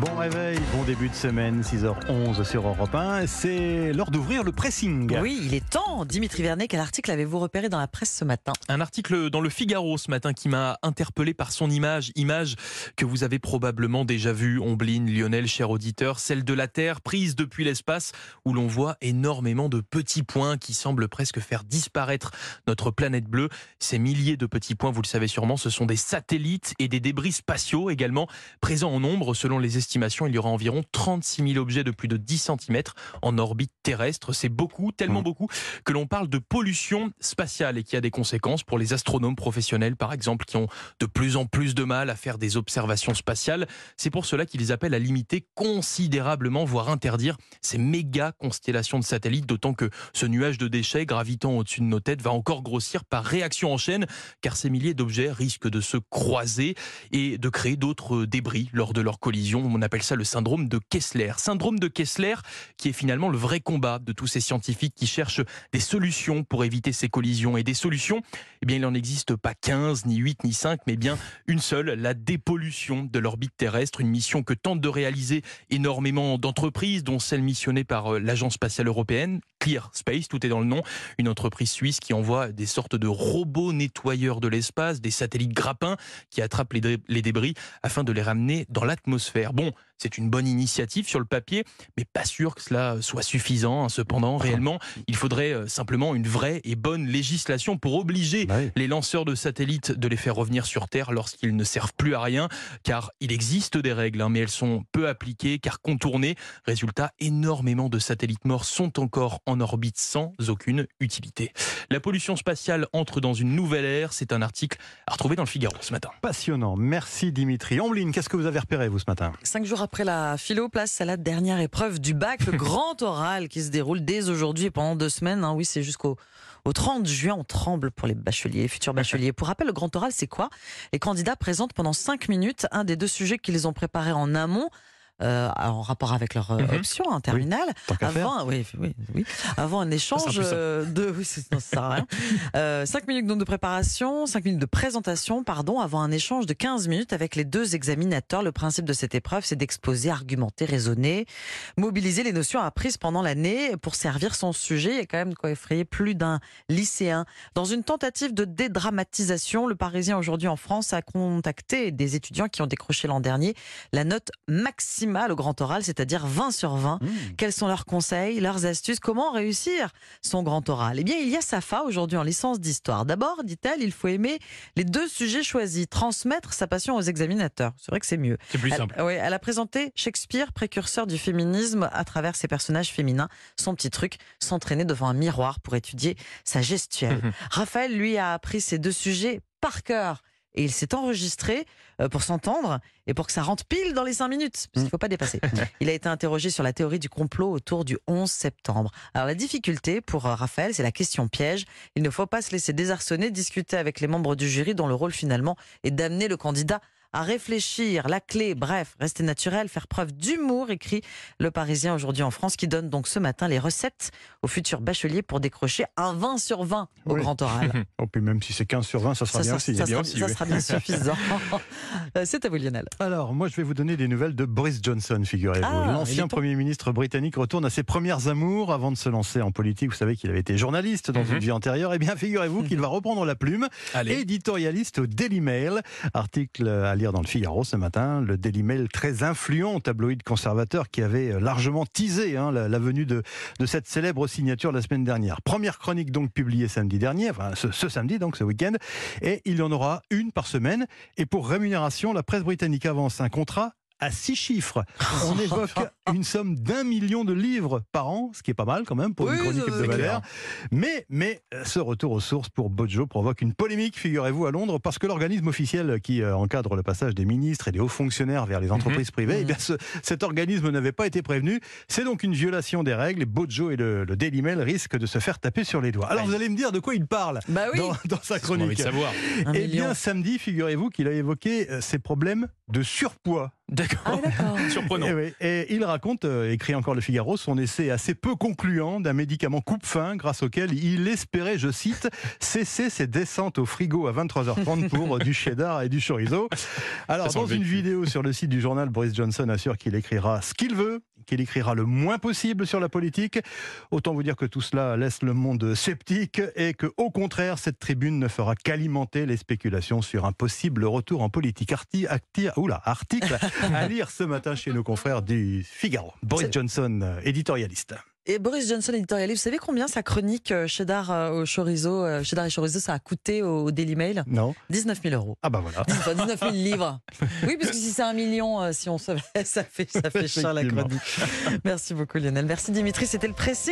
Bon réveil, bon début de semaine, 6h11 sur Europe 1. C'est l'heure d'ouvrir le pressing. Oui, il est temps. Dimitri Vernet, quel article avez-vous repéré dans la presse ce matin? Un article dans le Figaro ce matin qui m'a interpellé par son image, image que vous avez probablement déjà vue, Ombline, Lionel, cher auditeur, celle de la Terre prise depuis l'espace où l'on voit énormément de petits points qui semblent presque faire disparaître notre planète bleue. Ces milliers de petits points, vous le savez sûrement, ce sont des satellites et des débris spatiaux également présents en nombre selon les il y aura environ 36 000 objets de plus de 10 cm en orbite terrestre. C'est beaucoup, tellement mmh. beaucoup, que l'on parle de pollution spatiale et qui a des conséquences pour les astronomes professionnels, par exemple, qui ont de plus en plus de mal à faire des observations spatiales. C'est pour cela qu'ils appellent à limiter considérablement, voire interdire ces méga constellations de satellites, d'autant que ce nuage de déchets gravitant au-dessus de nos têtes va encore grossir par réaction en chaîne, car ces milliers d'objets risquent de se croiser et de créer d'autres débris lors de leur collision on appelle ça le syndrome de Kessler. Syndrome de Kessler qui est finalement le vrai combat de tous ces scientifiques qui cherchent des solutions pour éviter ces collisions. Et des solutions, eh bien, il n'en existe pas 15, ni 8, ni 5, mais bien une seule, la dépollution de l'orbite terrestre, une mission que tentent de réaliser énormément d'entreprises, dont celle missionnée par euh, l'Agence spatiale européenne, Clear Space, tout est dans le nom, une entreprise suisse qui envoie des sortes de robots nettoyeurs de l'espace, des satellites grappins qui attrapent les, débris afin de les ramener dans l'atmosphère. Bon, c'est une bonne initiative sur le papier, mais pas sûr que cela soit suffisant. Hein. Cependant, réellement, il faudrait euh, simplement une vraie et bonne législation pour obliger bah les lanceurs de satellites de les faire revenir sur Terre lorsqu'ils ne servent plus à rien, car il existe des règles, hein, mais elles sont peu appliquées, car contournées. Résultat, énormément de satellites morts sont encore en orbite sans aucune utilité. La pollution spatiale entre dans une nouvelle ère. C'est un article à retrouver dans le Figaro ce matin. Passionnant. Merci Dimitri. Ombline, qu'est-ce que vous avez repéré vous ce matin? Cinq jours après la philo, place à la dernière épreuve du bac, le grand oral qui se déroule dès aujourd'hui et pendant deux semaines. Hein. oui, c'est jusqu'au au 30 juin, on tremble pour les bacheliers, futurs bacheliers. Pour rappel, le grand oral, c'est quoi? Les candidats présentent pendant cinq minutes un des deux sujets qu'ils ont préparés en amont euh, en rapport avec leur euh, mhm. option en terminale. avant, oui, oui, oui, avant un échange euh, de, oui, ça sert à rien. euh, 5 minutes donc de préparation, 5 minutes de présentation, pardon, avant un échange de 15 minutes avec les deux examinateurs. Le principe de cette épreuve, c'est d'exposer, argumenter, raisonner, mobiliser les notions apprises pendant l'année pour servir son sujet. Il y a quand même de quoi effrayer plus d'un lycéen. Dans une tentative de dédramatisation, le Parisien aujourd'hui en France a contacté des étudiants qui ont décroché l'an dernier la note maximale mal au grand oral, c'est-à-dire 20 sur 20. Mmh. Quels sont leurs conseils, leurs astuces Comment réussir son grand oral? Eh bien, il y a Safa aujourd'hui en licence d'histoire. D'abord, dit-elle, il faut aimer les deux sujets choisis, transmettre sa passion aux examinateurs. C'est vrai que c'est mieux. C'est plus simple. oui, elle a présenté Shakespeare, précurseur du féminisme, à travers ses personnages féminins. Son petit truc, s'entraîner devant un miroir pour étudier sa gestuelle. Mmh. Raphaël, lui, a appris ces deux sujets par cœur et il s'est enregistré euh, pour s'entendre et pour que ça rentre pile dans les cinq minutes, parce qu'il ne faut pas dépasser. Il a été interrogé sur la théorie du complot autour du 11 septembre. Alors la difficulté pour euh, Raphaël, c'est la question piège. Il ne faut pas se laisser désarçonner, discuter avec les membres du jury dont le rôle finalement est d'amener le candidat à réfléchir. La clé, bref, rester naturel, faire preuve d'humour, écrit le Parisien aujourd'hui en France, qui donne donc ce matin les recettes aux futurs bacheliers pour décrocher un 20 sur 20 au grand oral. oh, puis même si c'est 15 sur 20, ça sera bien aussi. Ça, sera, bien suffisant. Euh, c'est à vous, Lionel. Alors, moi, je vais vous donner des nouvelles de Boris Johnson, figurez-vous. Ah, L'ancien Premier ministre britannique retourne à ses premières amours avant de se lancer en politique. Vous savez qu'il avait été journaliste dans une mhm. vie antérieure. Eh bien, figurez-vous qu'il va reprendre la plume. Éditorialiste au Daily Mail. Article à dans le Figaro ce matin, le Daily Mail très influent tabloïd conservateur qui avait euh, largement teasé hein, la, venue de, cette célèbre signature la semaine dernière. Première chronique donc publiée samedi dernier, ce, ce samedi donc ce week-end, et il y en aura une par semaine. Et pour rémunération, la presse britannique avance un contrat à six chiffres. On évoque une somme d'un million de livres par an, ce qui est pas mal quand même pour une chronique hebdomadaire. Mais, mais euh, ce retour aux sources pour Bojo provoque une polémique, figurez-vous, à Londres, parce que l'organisme officiel qui euh, encadre le passage des ministres et des hauts fonctionnaires vers les mhm. entreprises privées, eh bien mhm. cet organisme n'avait pas été prévenu. C'est donc une violation des règles et Bojo et le, Daily Mail risquent de se faire taper sur les doigts. Alors vous allez me dire de quoi il parle bah dans, sa chronique. savoir. Eh bien, samedi, figurez-vous qu'il a évoqué euh, ses problèmes de surpoids. D'accord. Ah, Surprenant. Et, eh et, il raconte, euh, écrit encore le Figaro, son essai assez peu concluant d'un médicament coupe-faim grâce auquel il espérait, je cite, cesser ses descentes au frigo à 23h30 pour du cheddar et du chorizo. Alors, dans une vidéo sur le site du journal, Boris Johnson assure qu'il écrira ce qu'il veut, qu'il écrira le moins possible sur la politique. Autant vous dire que tout cela laisse le monde sceptique et que, au contraire, cette tribune ne fera qu'alimenter les spéculations sur un possible retour en politique. Arti, oula, article à lire ce matin chez nos confrères du Figaro. Boris Johnson, éditorialiste. Et Boris Johnson, éditorialiste, vous savez combien sa chronique euh, cheddar euh, au chorizo, cheddar et chorizo, ça a coûté au Daily Mail? Non. 19 000 euros. Ah bah voilà. 19 000 livres. Oui, parce que si c'est un million, si on savait, ça fait, ça fait cher la chronique. Merci beaucoup Lionel. Merci Dimitri, c'était le pressé.